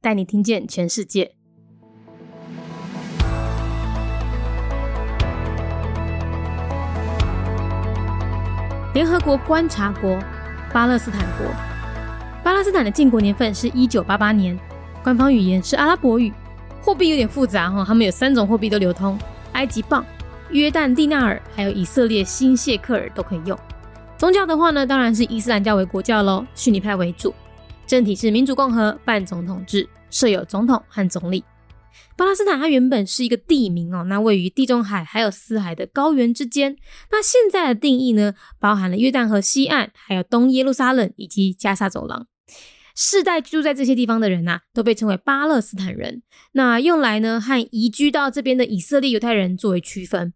带你听见全世界。联合国观察国巴勒斯坦国，巴勒斯坦的建国年份是一九八八年，官方语言是阿拉伯语，货币有点复杂哈，他们有三种货币都流通：埃及镑、约旦蒂纳尔，还有以色列新谢克尔都可以用。宗教的话呢，当然是伊斯兰教为国教喽，逊尼派为主。政体是民主共和半总统制，设有总统和总理。巴勒斯坦它原本是一个地名哦，那位于地中海还有死海的高原之间。那现在的定义呢，包含了约旦河西岸，还有东耶路撒冷以及加沙走廊。世代居住在这些地方的人呐，都被称为巴勒斯坦人。那用来呢和移居到这边的以色列犹太人作为区分。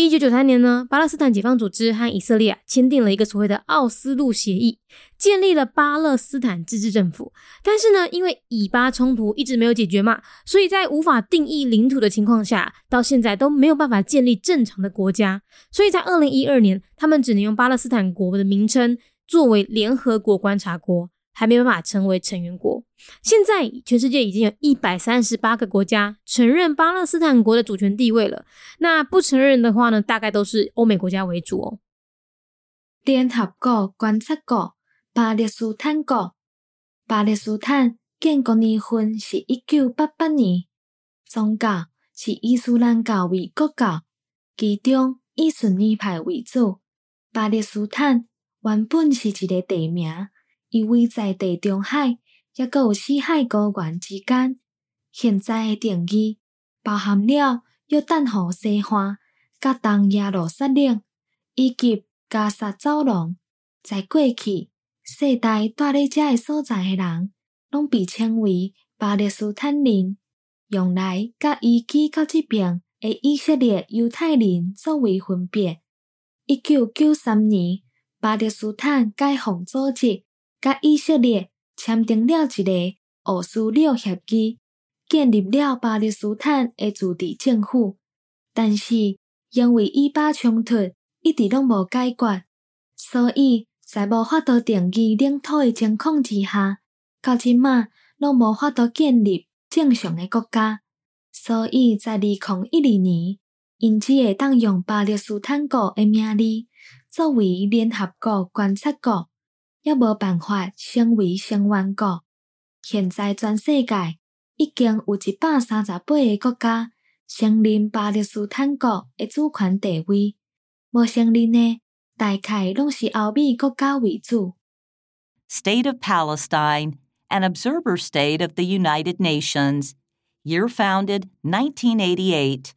一九九三年呢，巴勒斯坦解放组织和以色列签订了一个所谓的奥斯陆协议，建立了巴勒斯坦自治政府。但是呢，因为以巴冲突一直没有解决嘛，所以在无法定义领土的情况下，到现在都没有办法建立正常的国家。所以在二零一二年，他们只能用巴勒斯坦国的名称作为联合国观察国。还没办法成为成员国。现在全世界已经有一百三十八个国家承认巴勒斯坦国的主权地位了。那不承认的话呢，大概都是欧美国家为主哦。联合国观察国巴勒斯坦国，巴勒斯坦建国年份是一九八八年，宗教是伊斯兰教为国教，其中以逊尼派为主。巴勒斯坦原本是一个地名。依偎在地中海，也阁有死海高原之间。现在的定义包含了约旦河西岸、甲东耶路撒冷以及加沙走廊。在过去，世代住咧遮个所在的人，拢被称为巴勒斯坦人，用来甲移居到即边的以色列犹太人作为分别。一九九三年，巴勒斯坦解放组织。甲以色列签订了一个奥斯陆协议，建立了巴勒斯坦的自治政府。但是因为以巴冲突一直拢无解决，所以在无法度定义领土的情况之下，到即马拢无法度建立正常的国家。所以在二零一二年，因只会当用巴勒斯坦国的名字作为联合国观察国。也无办法成为成员国。现在全世界已经有一百三十八个国家承认巴勒斯坦国的主权地位，无承认的大概拢是欧美国家为主。State of Palestine, an observer state of the United Nations, year founded 1988.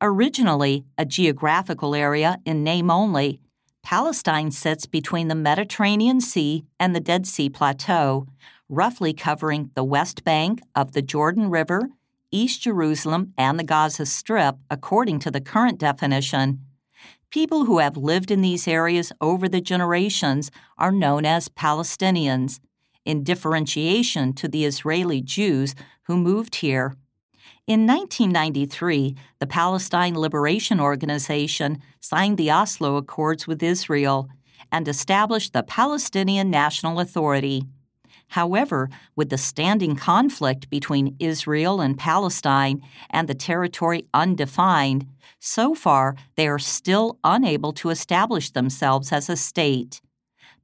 Originally a geographical area in name only, Palestine sits between the Mediterranean Sea and the Dead Sea Plateau, roughly covering the west bank of the Jordan River, East Jerusalem, and the Gaza Strip, according to the current definition. People who have lived in these areas over the generations are known as Palestinians, in differentiation to the Israeli Jews who moved here. In 1993, the Palestine Liberation Organization signed the Oslo Accords with Israel and established the Palestinian National Authority. However, with the standing conflict between Israel and Palestine and the territory undefined, so far they are still unable to establish themselves as a state.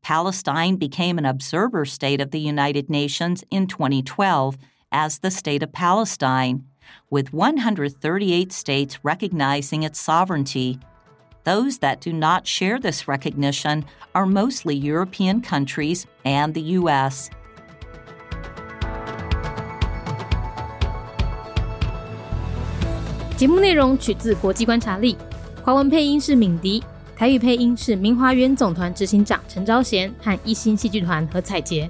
Palestine became an observer state of the United Nations in 2012 as the State of Palestine with 138 states recognizing its sovereignty. Those that do not share this recognition are mostly European countries and the U.S. 节目内容取自国际观察力，华文配音是敏迪，台语配音是明华园总团执行长陈昭贤和一星戏剧团何彩杰，